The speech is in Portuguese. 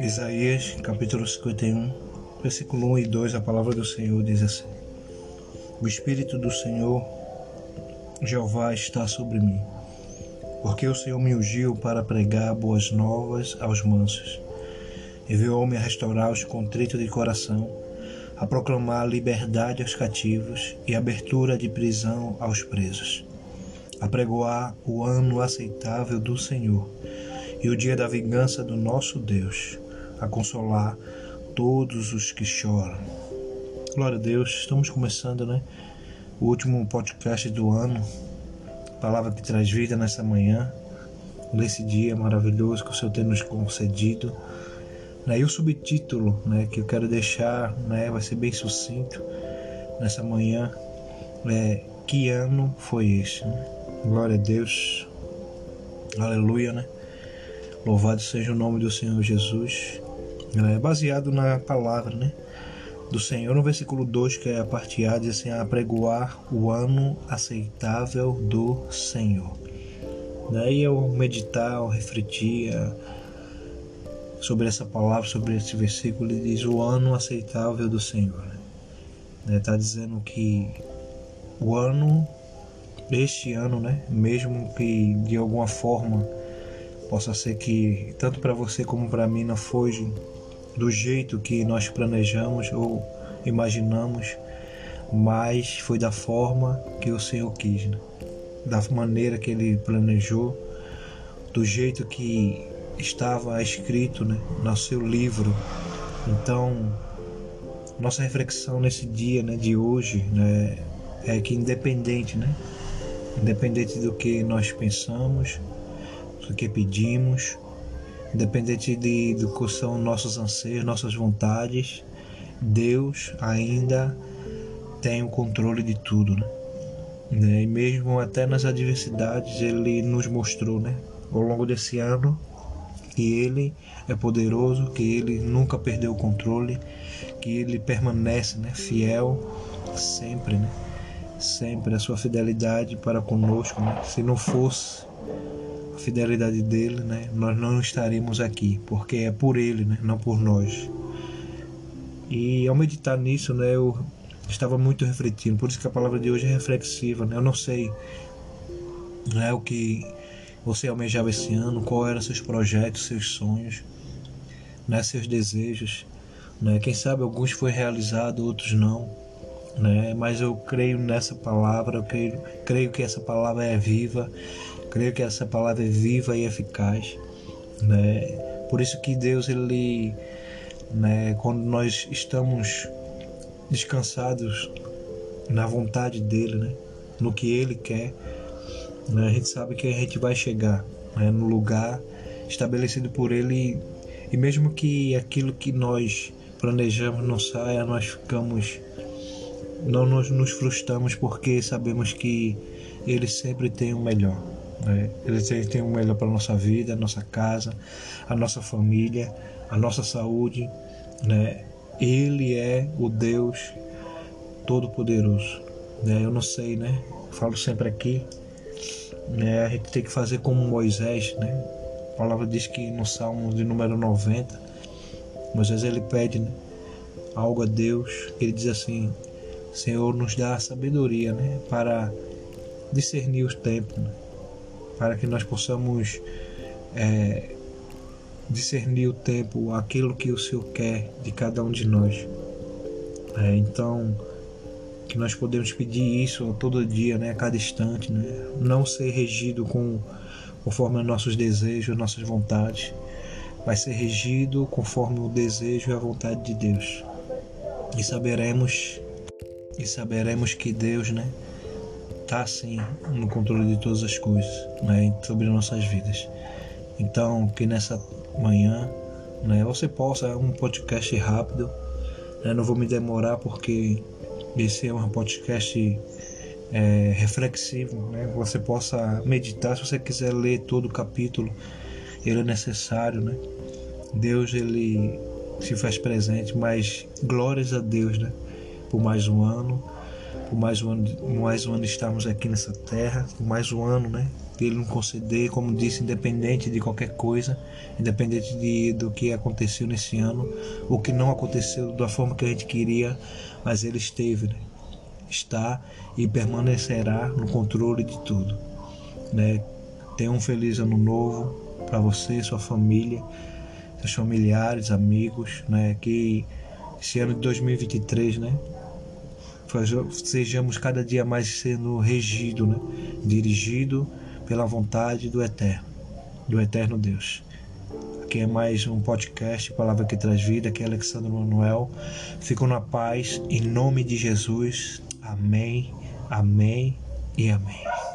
Isaías, capítulo 51, versículo 1 e 2, a palavra do Senhor diz assim: O Espírito do Senhor, Jeová, está sobre mim, porque o Senhor me ungiu para pregar boas novas aos mansos. Enviou-me a restaurar os contritos de coração, a proclamar liberdade aos cativos e abertura de prisão aos presos, a pregoar o ano aceitável do Senhor e o dia da vingança do nosso Deus a consolar todos os que choram. Glória a Deus, estamos começando, né? O último podcast do ano, palavra que traz vida nessa manhã, nesse dia maravilhoso que o Senhor tem nos concedido. Né? E o subtítulo né, que eu quero deixar né, vai ser bem sucinto nessa manhã é Que ano foi este? Né? Glória a Deus, aleluia, né? Louvado seja o nome do Senhor Jesus é baseado na palavra né, do Senhor. No versículo 2, que é a parte A, diz assim: apregoar o ano aceitável do Senhor. Daí eu meditar, eu refletir sobre essa palavra, sobre esse versículo, ele diz: o ano aceitável do Senhor. Está né, dizendo que o ano, este ano, né, mesmo que de alguma forma possa ser que tanto para você como para mim não foi do jeito que nós planejamos ou imaginamos, mas foi da forma que o Senhor quis, né? da maneira que Ele planejou, do jeito que estava escrito né? no seu livro. Então, nossa reflexão nesse dia né, de hoje né, é que independente, né? Independente do que nós pensamos, do que pedimos, independente de, do que são nossos anseios, nossas vontades, Deus ainda tem o controle de tudo, né? né? E mesmo até nas adversidades, Ele nos mostrou, né? Ao longo desse ano, que Ele é poderoso, que Ele nunca perdeu o controle, que Ele permanece, né? Fiel sempre, né? Sempre a sua fidelidade para conosco, né? Se não fosse fidelidade dele, né, nós não estaríamos aqui, porque é por ele, né, não por nós. E ao meditar nisso, né, eu estava muito refletindo, por isso que a palavra de hoje é reflexiva, né? Eu não sei né, o que você almejava esse ano, qual eram seus projetos, seus sonhos, né, seus desejos, né? Quem sabe alguns foi realizado, outros não, né? Mas eu creio nessa palavra, eu creio, creio que essa palavra é viva Creio que essa palavra é viva e eficaz, né? Por isso que Deus ele, né, quando nós estamos descansados na vontade dele, né, no que ele quer, né, a gente sabe que a gente vai chegar né, no lugar estabelecido por ele e mesmo que aquilo que nós planejamos não saia, nós ficamos não nos, nos frustramos porque sabemos que ele sempre tem o melhor. Né? Ele tem o melhor para a nossa vida, a nossa casa, a nossa família, a nossa saúde. Né? Ele é o Deus Todo-Poderoso. Né? Eu não sei, né? Falo sempre aqui. Né? A gente tem que fazer como Moisés. Né? A palavra diz que no Salmo de número 90, Moisés ele pede né? algo a Deus. Ele diz assim: Senhor, nos dá a sabedoria né? para discernir os tempos. Né? para que nós possamos é, discernir o tempo, aquilo que o Senhor quer de cada um de nós. É, então, que nós podemos pedir isso todo dia, né, a cada instante, né? não ser regido com, conforme os nossos desejos, nossas vontades, mas ser regido conforme o desejo e a vontade de Deus. E saberemos e saberemos que Deus, né, está sim no controle de todas as coisas né, sobre nossas vidas. Então, que nessa manhã né, você possa um podcast rápido. Né, não vou me demorar porque esse é um podcast é, reflexivo. Né, você possa meditar. Se você quiser ler todo o capítulo, ele é necessário. Né? Deus ele se faz presente, mas glórias a Deus né, por mais um ano por mais um ano, mais um ano estarmos aqui nessa terra, por mais um ano, né? Ele nos conceder, como disse, independente de qualquer coisa, independente de, do que aconteceu nesse ano, ou que não aconteceu da forma que a gente queria, mas Ele esteve, né? está e permanecerá no controle de tudo, né? Tenha um feliz ano novo para você, sua família, seus familiares, amigos, né? Que esse ano de 2023, né? Sejamos cada dia mais sendo regido, né? Dirigido pela vontade do Eterno, do Eterno Deus. Aqui é mais um podcast, Palavra que Traz Vida, aqui é Alexandre Manuel. Fico na paz, em nome de Jesus. Amém, amém e amém.